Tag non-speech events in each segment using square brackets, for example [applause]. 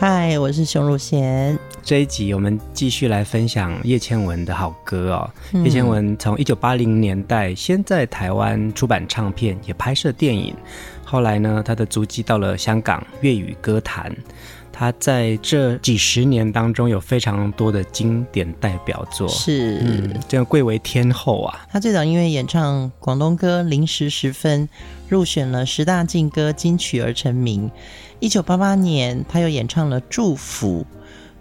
嗨，我是熊汝贤。这一集我们继续来分享叶倩文的好歌哦。嗯、叶倩文从一九八零年代先在台湾出版唱片，也拍摄电影。后来呢，他的足迹到了香港粤语歌坛。他在这几十年当中有非常多的经典代表作，是，嗯，这样贵为天后啊。他最早因为演唱广东歌《零时十分》入选了十大劲歌金曲而成名。一九八八年，他又演唱了《祝福》。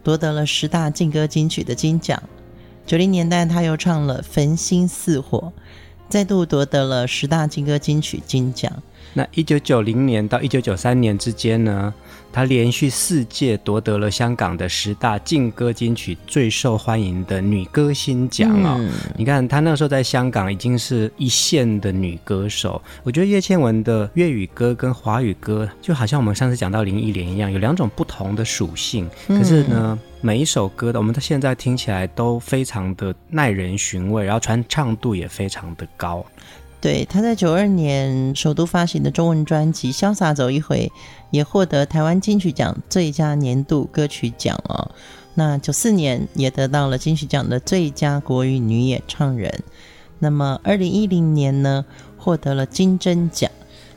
夺得了十大劲歌金曲的金奖。九零年代，他又唱了《焚心似火》，再度夺得了十大劲歌金曲金奖。那一九九零年到一九九三年之间呢，他连续四届夺得了香港的十大劲歌金曲最受欢迎的女歌星奖啊、哦！嗯、你看，她那个时候在香港已经是一线的女歌手。我觉得叶倩文的粤语歌跟华语歌，就好像我们上次讲到林忆莲一样，有两种不同的属性。可是呢，嗯、每一首歌的，我们到现在听起来都非常的耐人寻味，然后传唱度也非常的高。对，他在九二年首度发行的中文专辑《潇洒走一回》，也获得台湾金曲奖最佳年度歌曲奖哦。那九四年也得到了金曲奖的最佳国语女演唱人。那么二零一零年呢，获得了金针奖。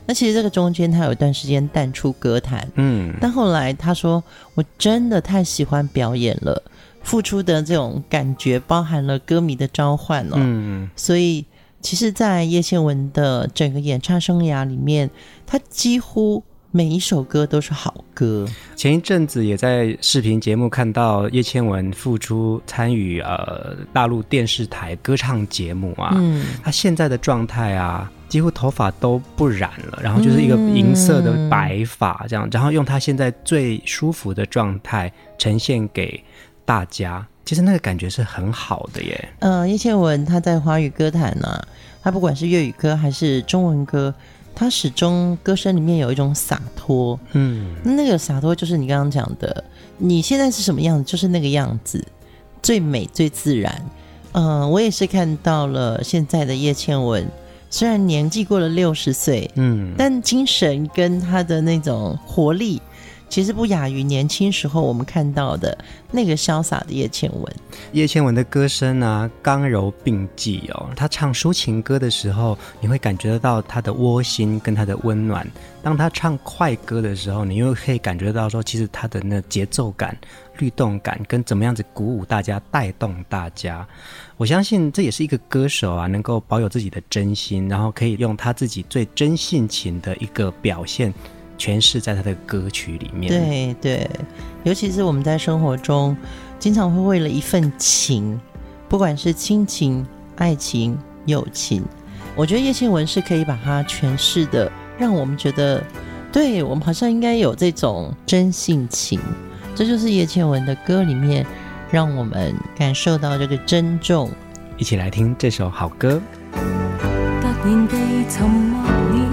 那其实这个中间他有一段时间淡出歌坛，嗯，但后来他说：“我真的太喜欢表演了，付出的这种感觉包含了歌迷的召唤哦，嗯，所以。”其实，在叶倩文的整个演唱生涯里面，她几乎每一首歌都是好歌。前一阵子也在视频节目看到叶倩文复出参与呃大陆电视台歌唱节目啊，嗯，她现在的状态啊，几乎头发都不染了，然后就是一个银色的白发这样，嗯、然后用她现在最舒服的状态呈现给大家。其实那个感觉是很好的耶。嗯、呃，叶倩文她在华语歌坛呢、啊，她不管是粤语歌还是中文歌，她始终歌声里面有一种洒脱。嗯，那个洒脱就是你刚刚讲的，你现在是什么样子，就是那个样子，最美最自然。嗯、呃，我也是看到了现在的叶倩文，虽然年纪过了六十岁，嗯，但精神跟她的那种活力。其实不亚于年轻时候我们看到的那个潇洒的叶倩文。叶倩文的歌声啊，刚柔并济哦。她唱抒情歌的时候，你会感觉得到她的窝心跟她的温暖；当她唱快歌的时候，你又可以感觉到说，其实她的那节奏感、律动感跟怎么样子鼓舞大家、带动大家。我相信这也是一个歌手啊，能够保有自己的真心，然后可以用他自己最真性情的一个表现。诠释在他的歌曲里面。对对，尤其是我们在生活中，经常会为了一份情，不管是亲情、爱情、友情，我觉得叶倩文是可以把它诠释的，让我们觉得，对我们好像应该有这种真性情。这就是叶倩文的歌里面，让我们感受到这个珍重。一起来听这首好歌。突然地沉默了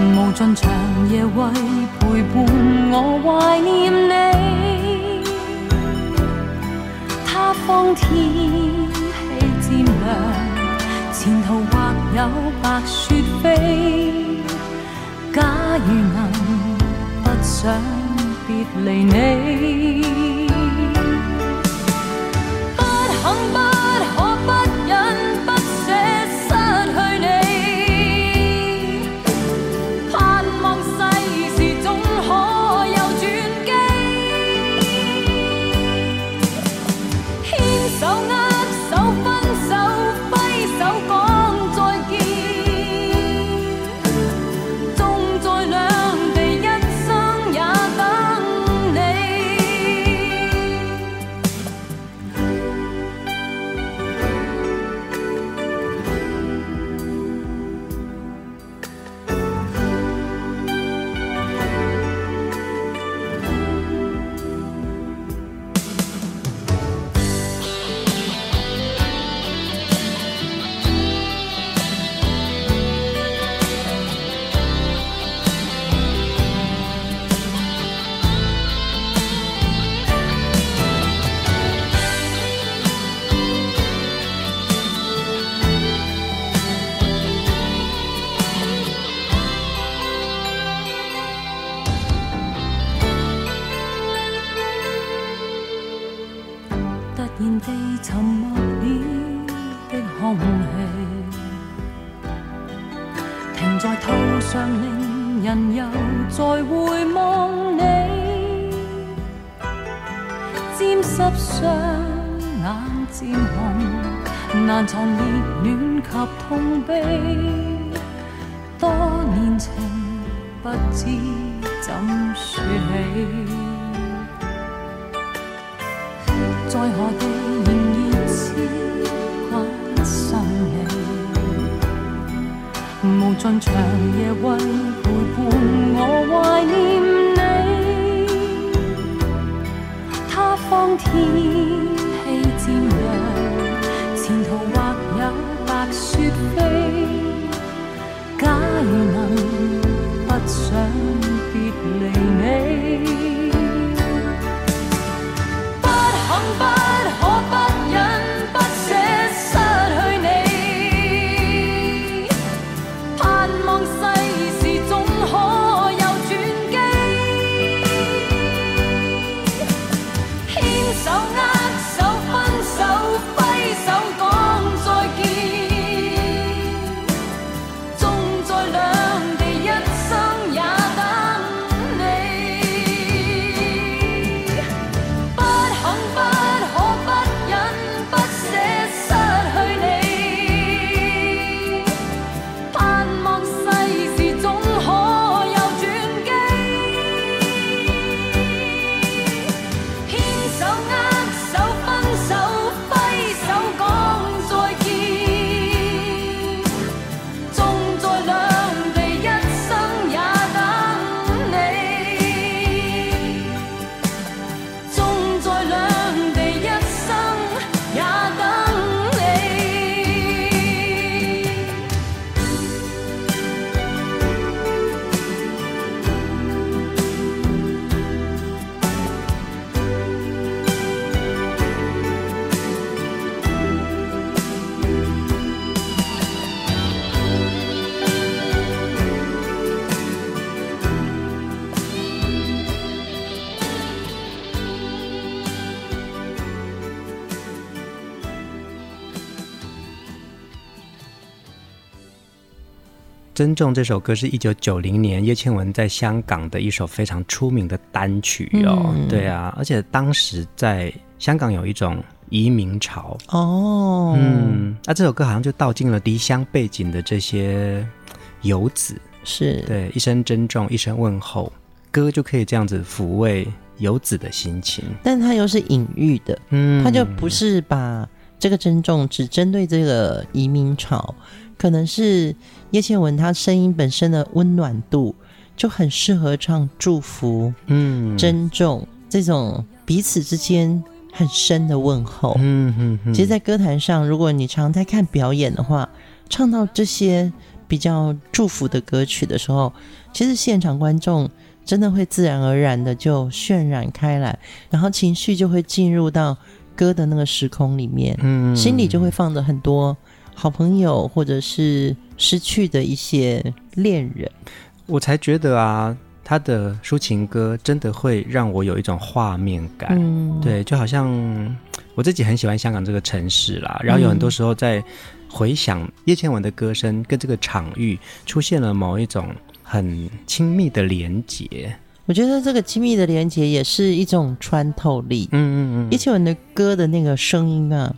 无尽长夜为陪伴我怀念你，他方天气渐凉，前途或有白雪飞，假如能不想别离你，不肯不。天气渐凉前途或有白雪飞假如能不想珍重这首歌是一九九零年叶倩文在香港的一首非常出名的单曲哦，嗯、对啊，而且当时在香港有一种移民潮。哦，嗯，那、啊、这首歌好像就道尽了离乡背景的这些游子，是。对一声珍重，一声问候，歌就可以这样子抚慰游子的心情，但它又是隐喻的，嗯，它就不是把这个珍重只针对这个移民潮。可能是叶倩文她声音本身的温暖度就很适合唱祝福，嗯，珍重这种彼此之间很深的问候，嗯嗯嗯。其实，在歌坛上，如果你常在看表演的话，唱到这些比较祝福的歌曲的时候，其实现场观众真的会自然而然的就渲染开来，然后情绪就会进入到歌的那个时空里面，嗯，心里就会放着很多。好朋友，或者是失去的一些恋人，我才觉得啊，他的抒情歌真的会让我有一种画面感。嗯，对，就好像我自己很喜欢香港这个城市啦，然后有很多时候在回想叶倩文的歌声跟这个场域出现了某一种很亲密的连结。我觉得这个亲密的连结也是一种穿透力。嗯嗯嗯，叶倩文的歌的那个声音啊。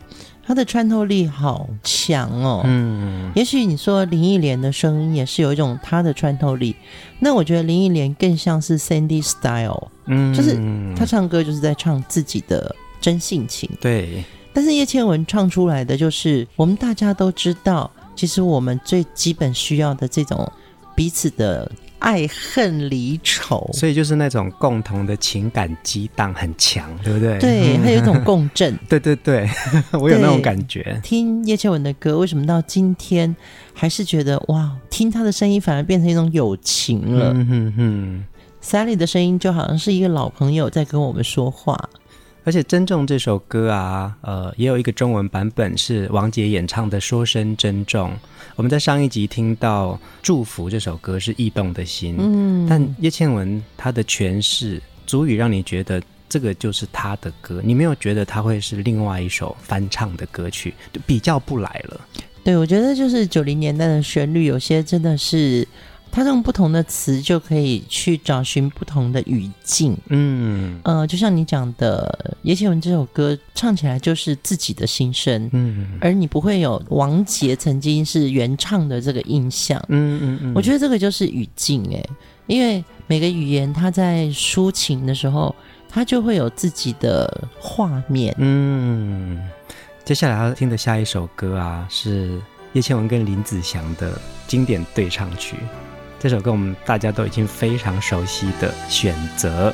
他的穿透力好强哦，嗯，也许你说林忆莲的声音也是有一种他的穿透力，那我觉得林忆莲更像是 Sandy Style，嗯，就是他唱歌就是在唱自己的真性情，对。但是叶倩文唱出来的就是我们大家都知道，其实我们最基本需要的这种彼此的。爱恨离愁，所以就是那种共同的情感激荡很强，对不对？对，它有一种共振。对 [laughs] 对对，[laughs] 我有那种感觉。听叶倩文的歌，为什么到今天还是觉得哇？听她的声音反而变成一种友情了。嗯哼哼，Sally 的声音就好像是一个老朋友在跟我们说话。而且《珍重》这首歌啊，呃，也有一个中文版本是王杰演唱的《说声珍重》。我们在上一集听到《祝福》这首歌是异动的心，嗯，但叶倩文她的诠释足以让你觉得这个就是她的歌，你没有觉得她会是另外一首翻唱的歌曲，比较不来了。对，我觉得就是九零年代的旋律，有些真的是。他用不同的词就可以去找寻不同的语境，嗯，呃，就像你讲的，叶倩文这首歌唱起来就是自己的心声，嗯，而你不会有王杰曾经是原唱的这个印象，嗯嗯嗯，我觉得这个就是语境，哎，因为每个语言它在抒情的时候，它就会有自己的画面，嗯，接下来要听的下一首歌啊，是叶倩文跟林子祥的经典对唱曲。这首歌我们大家都已经非常熟悉的选择。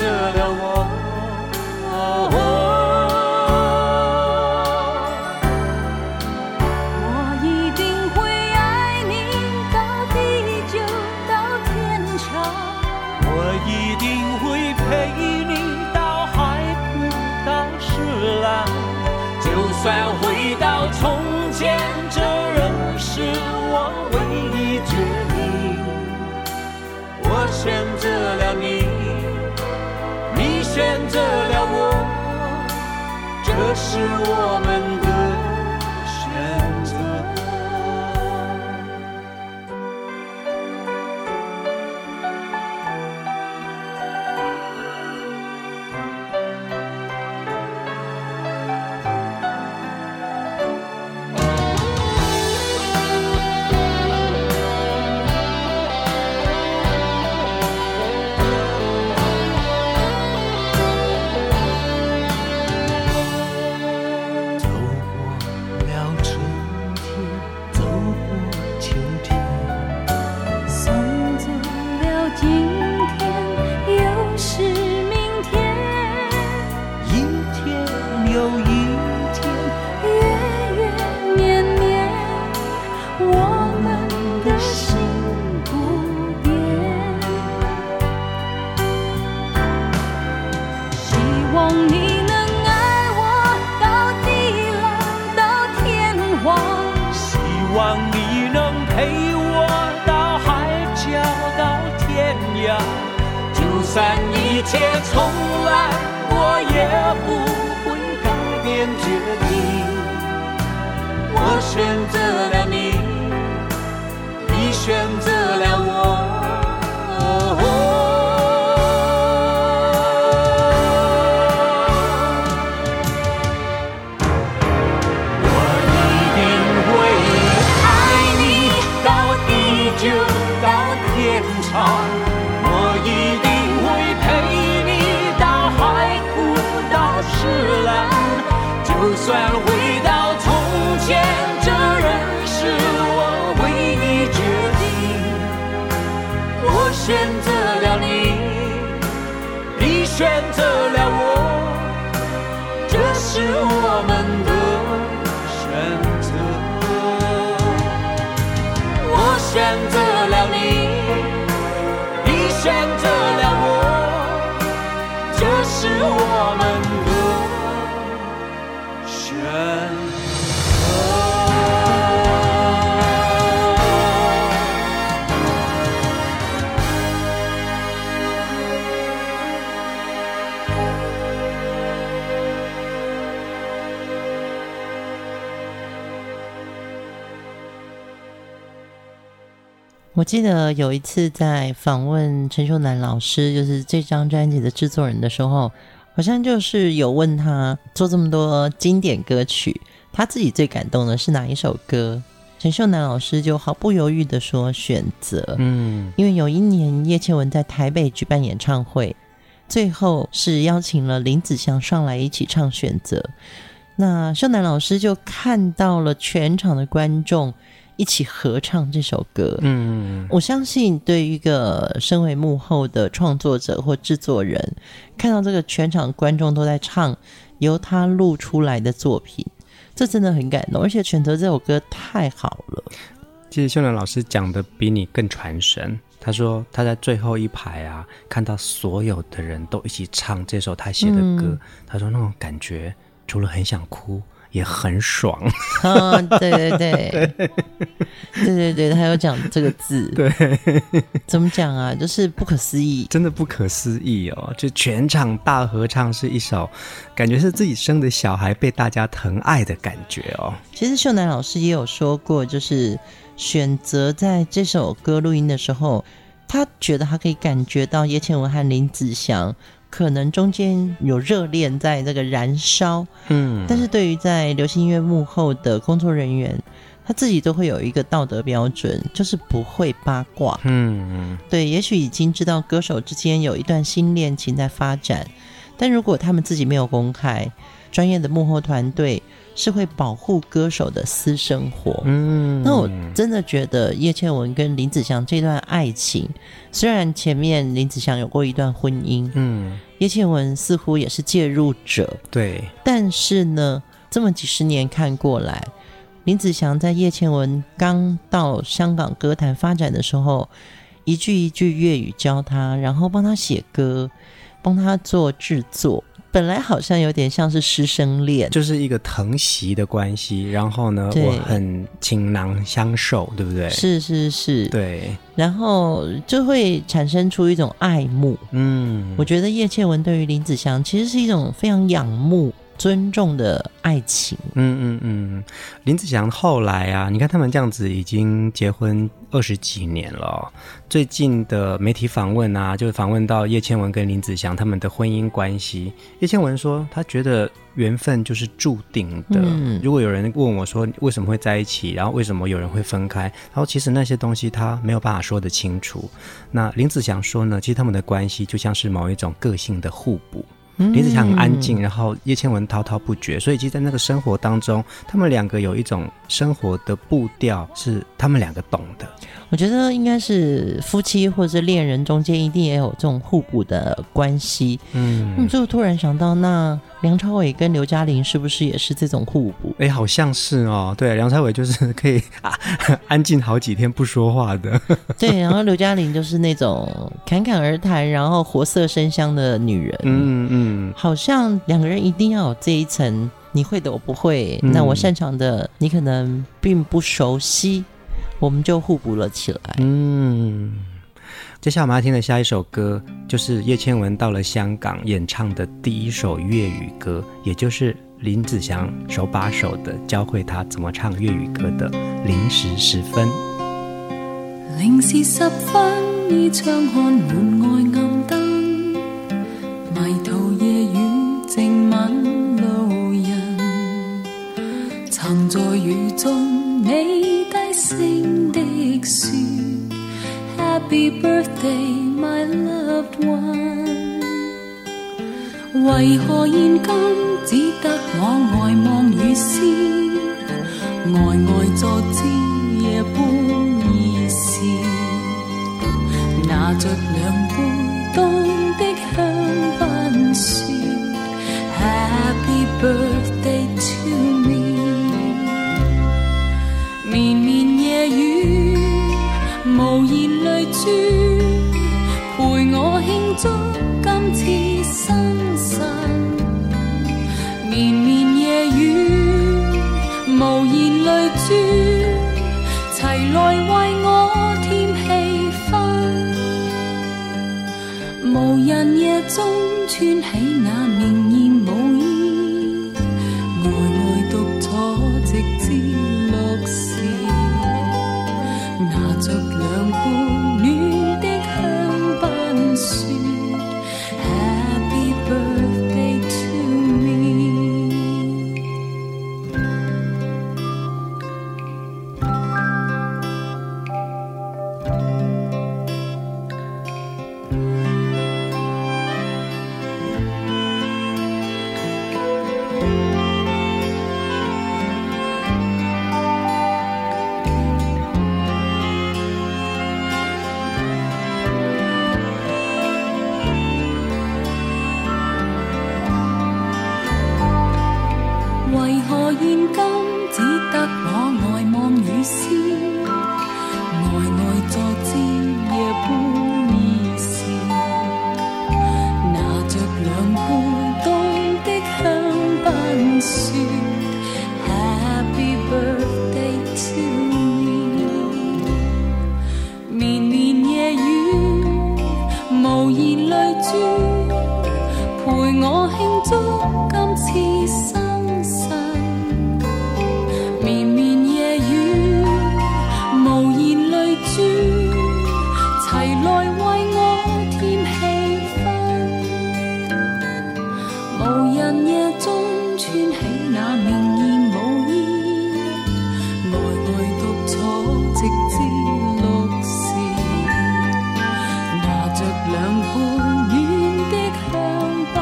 to the 这是我们。今一切从来我也不会改变决定。我选择了选择了我，这是我们的选择。我选择了你，你选择了我，这是我们我记得有一次在访问陈秀男老师，就是这张专辑的制作人的时候，好像就是有问他做这么多经典歌曲，他自己最感动的是哪一首歌？陈秀男老师就毫不犹豫的说：“选择。”嗯，因为有一年叶倩文在台北举办演唱会，最后是邀请了林子祥上来一起唱《选择》，那秀楠老师就看到了全场的观众。一起合唱这首歌，嗯，我相信对于一个身为幕后的创作者或制作人，看到这个全场观众都在唱由他录出来的作品，这真的很感动。而且选择这首歌太好了。其实秀楠老师讲的比你更传神。他说他在最后一排啊，看到所有的人都一起唱这首他写的歌，嗯，他说那种感觉，除了很想哭。也很爽，哦，对对对，对对 [laughs] 对，他有讲这个字，[laughs] 对，怎么讲啊？就是不可思议，真的不可思议哦！就全场大合唱是一首，感觉是自己生的小孩被大家疼爱的感觉哦。其实秀男老师也有说过，就是选择在这首歌录音的时候，他觉得他可以感觉到叶倩文和林子祥。可能中间有热恋在这个燃烧，嗯，但是对于在流行音乐幕后的工作人员，他自己都会有一个道德标准，就是不会八卦，嗯，对，也许已经知道歌手之间有一段新恋情在发展，但如果他们自己没有公开，专业的幕后团队。是会保护歌手的私生活。嗯，那我真的觉得叶倩文跟林子祥这段爱情，虽然前面林子祥有过一段婚姻，嗯，叶倩文似乎也是介入者，对。但是呢，这么几十年看过来，林子祥在叶倩文刚到香港歌坛发展的时候，一句一句粤语教他，然后帮他写歌，帮他做制作。本来好像有点像是师生恋，就是一个疼惜的关系。然后呢，我很倾囊相授，对不对？是是是，对。然后就会产生出一种爱慕。嗯，我觉得叶倩文对于林子祥其实是一种非常仰慕。尊重的爱情，嗯嗯嗯，林子祥后来啊，你看他们这样子已经结婚二十几年了。最近的媒体访问啊，就访问到叶倩文跟林子祥他们的婚姻关系。叶倩文说，他觉得缘分就是注定的。嗯，如果有人问我说为什么会在一起，然后为什么有人会分开，然后其实那些东西他没有办法说得清楚。那林子祥说呢，其实他们的关系就像是某一种个性的互补。林子祥很安静，然后叶倩文滔滔不绝，所以其实在那个生活当中，他们两个有一种生活的步调是他们两个懂的。我觉得应该是夫妻或者恋人中间一定也有这种互补的关系。嗯，那最后突然想到，那梁朝伟跟刘嘉玲是不是也是这种互补？哎，好像是哦。对，梁朝伟就是 [laughs] 可以啊，安静好几天不说话的。[laughs] 对，然后刘嘉玲就是那种侃侃而谈，然后活色生香的女人。嗯嗯，好像两个人一定要有这一层，你会的我不会，嗯、那我擅长的你可能并不熟悉。我们就互补了起来。嗯，接下来我们要听的下一首歌，就是叶倩文到了香港演唱的第一首粤语歌，也就是林子祥手把手的教会他怎么唱粤语歌的《零时十分》。零时十分，倚窗看门外暗灯，迷途夜雨静吻路人，曾在雨中你低。声的说，Happy birthday, my loved one。为何现今只得我呆望雨丝，呆呆坐知夜半儿时，拿着两杯直至六时，拿着两杯暖的香槟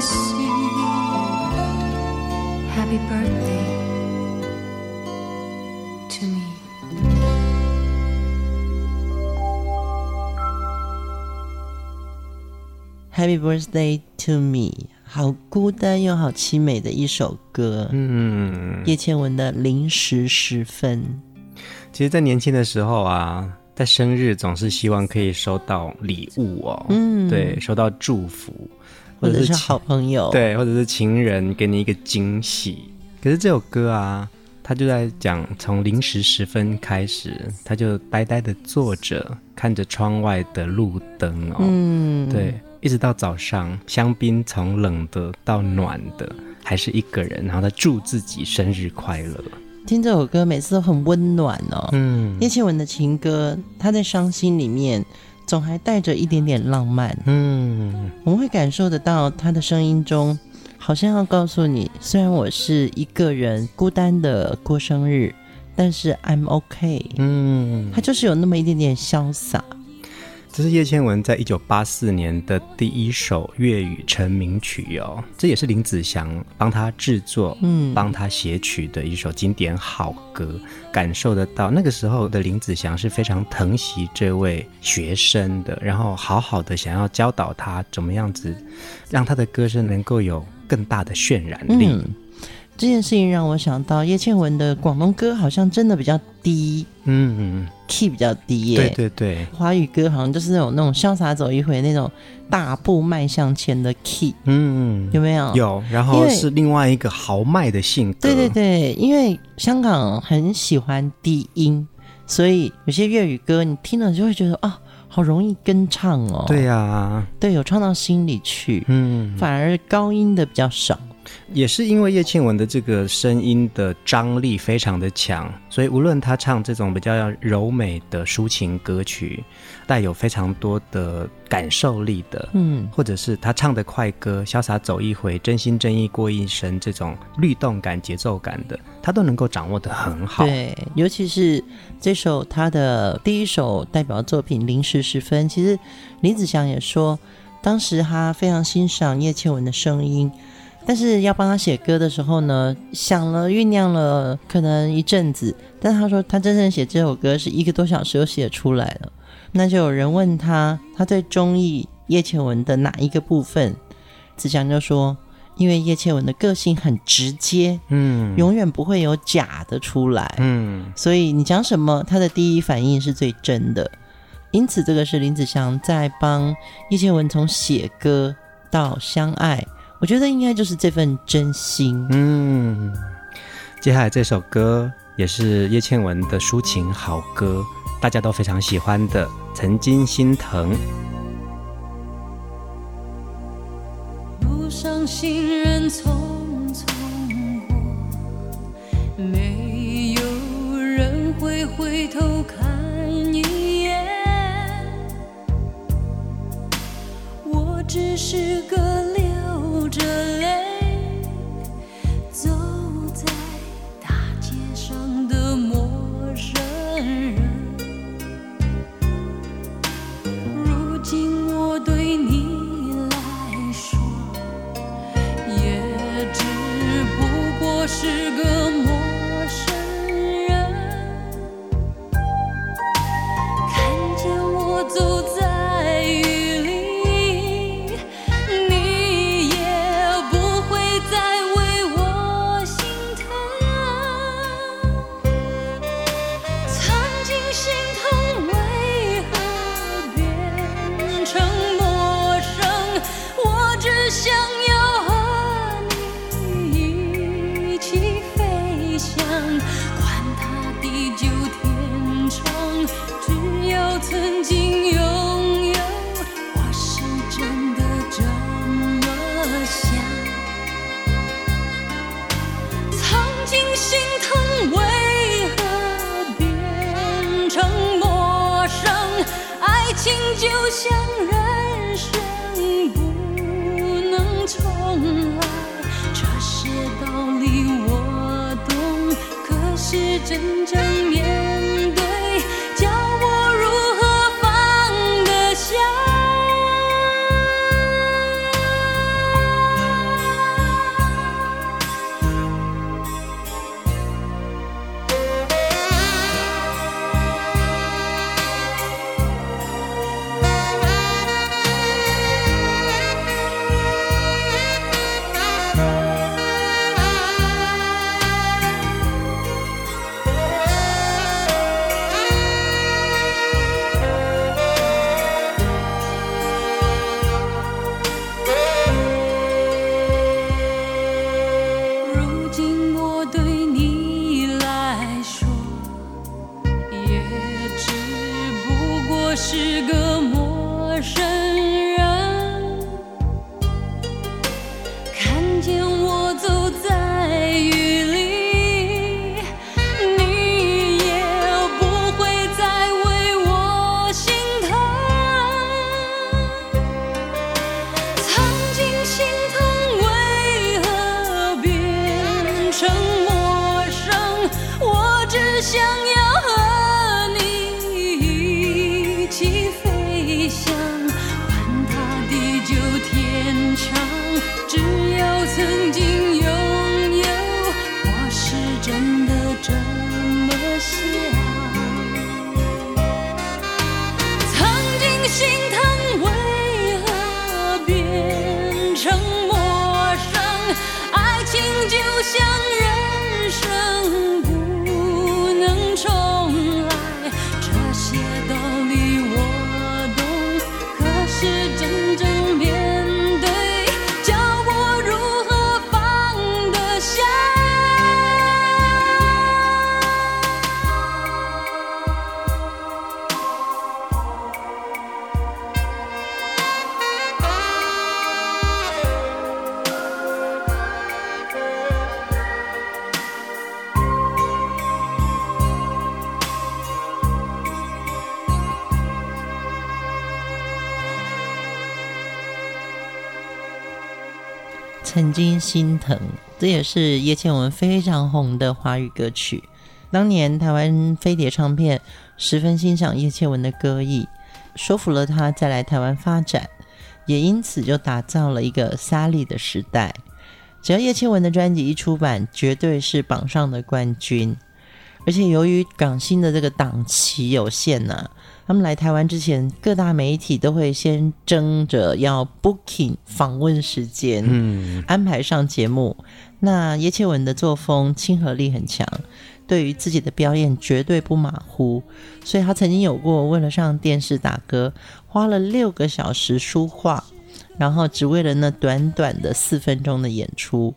说，Happy birthday to me。Happy birthday to me，好孤单又好凄美的一首歌。嗯，叶倩文的《零时时分》。其实，在年轻的时候啊，在生日总是希望可以收到礼物哦，嗯对，收到祝福，或者是情好朋友，，对，或者是情人给你一个惊喜。可是这首歌啊，他就在讲从零时十分开始，他就呆呆的坐着，看着窗外的路灯哦，嗯，对，一直到早上，香槟从冷的到暖的，还是一个人，然后他祝自己生日快乐。听这首歌每次都很温暖哦。嗯叶倩文的情歌，她在伤心里面总还带着一点点浪漫，嗯，我们会感受得到她的声音中，好像要告诉你，虽然我是一个人孤单的过生日，但是 I'm OK。嗯，她就是有那么一点点潇洒。这是叶倩文在一九八四年的第一首粤语成名曲哦，这也是林子祥帮他制作、嗯帮他写曲的一首经典好歌。感受得到那个时候的林子祥是非常疼惜这位学生的，然后好好的想要教导他怎么样子让他的歌声能够有更大的渲染力。嗯，这件事情让我想到叶倩文的广东歌好像真的比较低嗯，，key 比较低耶。对对对，华语歌好像就是那种那种潇洒走一回那种大步迈向前的 key，嗯，有没有？。有，然后是另外一个豪迈的性格。对对对，因为香港很喜欢低音，所以有些粤语歌你听了就会觉得啊，好容易跟唱哦。对呀、对，有唱到心里去，嗯，反而高音的比较少。也是因为叶倩文的这个声音的张力非常的强，所以无论她唱这种比较柔美的抒情歌曲，带有非常多的感受力的，嗯，或者是她唱的快歌《潇洒走一回》《真心真意过一生》这种律动感、节奏感的，她都能够掌握的很好。对，尤其是这首她的第一首代表作品《临时时分》，其实林子祥也说，当时他非常欣赏叶倩文的声音，但是要帮他写歌的时候呢，想了酝酿了可能一阵子，但他说他真正写这首歌是一个多小时就写出来了。那就有人问他，他最中意叶倩文的哪一个部分？子祥就说，因为叶倩文的个性很直接，嗯，永远不会有假的出来，嗯，所以你讲什么，他的第一反应是最真的。因此，这个是林子祥在帮叶倩文从写歌到相爱，我觉得应该就是这份真心。嗯，接下来这首歌也是叶倩文的抒情好歌，大家都非常喜欢的《曾经心疼》。路上行人匆匆过，没有人会回头看一眼。我。只是个心就像人生，不能重来。这些道理我懂，可是真正……曾经心疼，这也是叶倩文非常红的华语歌曲。当年台湾飞碟唱片十分欣赏叶倩文的歌艺，说服了她再来台湾发展。也因此就打造了一个莎莉的时代。只要叶倩文的专辑一出版，绝对是榜上的冠军。而且由于港星的这个档期有限呢、他们来台湾之前，各大媒体都会先争着要 booking 访问时间，嗯，安排上节目。那叶倩文的作风亲和力很强，对于自己的表演绝对不马虎，所以他曾经有过为了上电视打歌，花了六个小时书画。然后只为了那短短的四分钟的演出，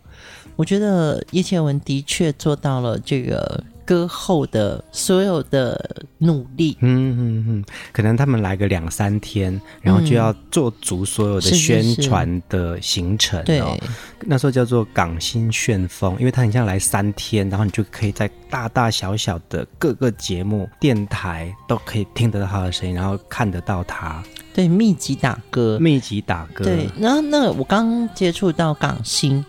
我觉得叶倩文的确做到了这个歌后的所有的努力。嗯嗯嗯，可能他们来个两三天，然后就要做足所有的宣传的行程。对，那时候叫做港星旋风，因为他很像来三天，然后你就可以在大大小小的各个节目、电台都可以听得到他的声音，然后看得到他。对，密集打歌，密集打歌。对，然后那我刚接触到港星，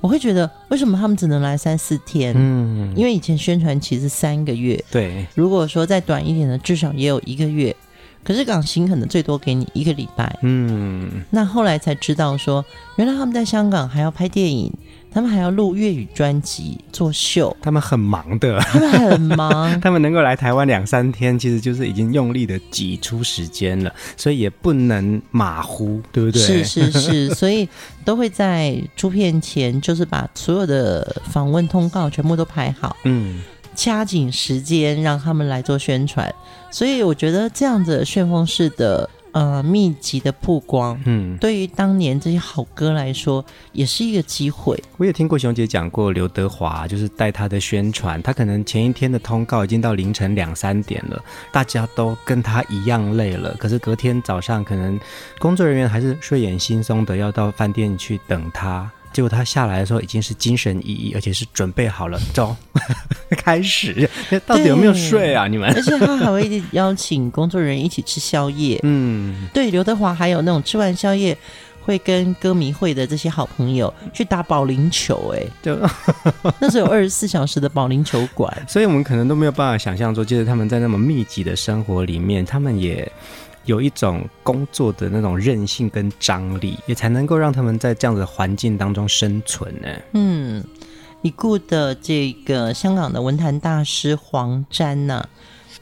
我会觉得为什么他们只能来三四天？嗯，因为以前宣传期是三个月。对，如果说再短一点的，至少也有一个月。可是港星可能最多给你一个礼拜。嗯，那后来才知道说，原来他们在香港还要拍电影。他们还要录粤语专辑、做秀，他们很忙的。他们很忙，[laughs] 他们能够来台湾两三天，其实就是已经用力的挤出时间了，所以也不能马虎，对不对？是是是，[laughs] 所以都会在出片前，就是把所有的访问通告全部都排好，嗯，掐紧时间让他们来做宣传。所以我觉得这样子旋风式的。呃，密集的曝光，嗯，对于当年这些好歌来说，也是一个机会。我也听过熊姐讲过，刘德华就是带他的宣传，他可能前一天的通告已经到凌晨两三点了，大家都跟他一样累了，可是隔天早上可能工作人员还是睡眼惺忪的要到饭店去等他。结果他下来的时候已经是精神奕奕，而且是准备好了，走，[laughs] 开始。到底有没有睡啊？你们？而且他还会邀请工作人员一起吃宵夜。[laughs] 嗯，对，刘德华还有那种吃完宵夜会跟歌迷会的这些好朋友去打保龄球。哎，[laughs] 就那时候有二十四小时的保龄球馆，所以我们可能都没有办法想象说，就是他们在那么密集的生活里面，他们也。有一种工作的那种韧性跟张力，也才能够让他们在这样的环境当中生存呢。嗯，已故的这个香港的文坛大师黄沾呐、啊，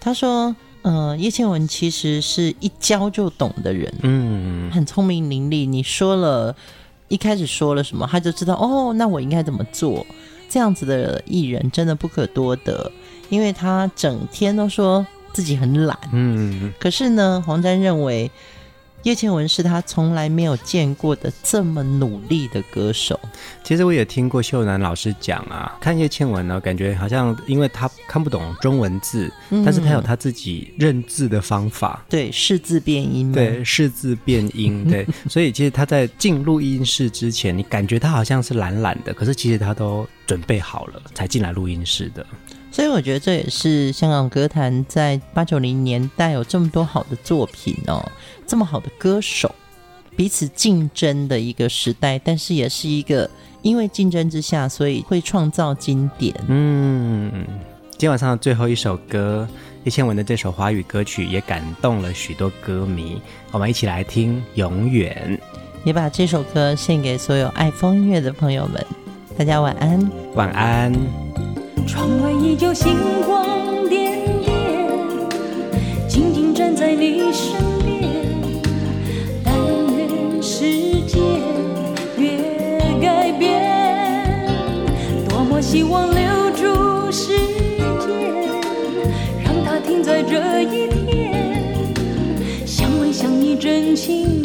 他说：“呃，叶倩文其实是一教就懂的人，嗯，很聪明伶俐。你说了一开始说了什么，他就知道哦，那我应该怎么做。这样子的艺人真的不可多得，因为他整天都说。”自己很懒，嗯，可是呢，黄沾认为叶倩文是他从来没有见过的这么努力的歌手。其实我也听过秀楠老师讲啊，看叶倩文呢，感觉好像因为他看不懂中文字，嗯、但是他有他自己认字的方法，对，识字变音，对，识字变音，[laughs] 对，所以其实他在进录音室之前，你感觉他好像是懒懒的，可是其实他都准备好了才进来录音室的。所以我觉得这也是香港歌坛在八九零年代有这么多好的作品哦，这么好的歌手，彼此竞争的一个时代，但是也是一个因为竞争之下，所以会创造经典。嗯，今天晚上的最后一首歌，叶倩文的这首华语歌曲也感动了许多歌迷，我们一起来听《永远》，也把这首歌献给所有爱风乐的朋友们。大家晚安，晚安。窗外依旧星光点点，静静站在你身边。但愿世界越改变，多么希望留住时间，让它停在这一天，相偎相依，真情。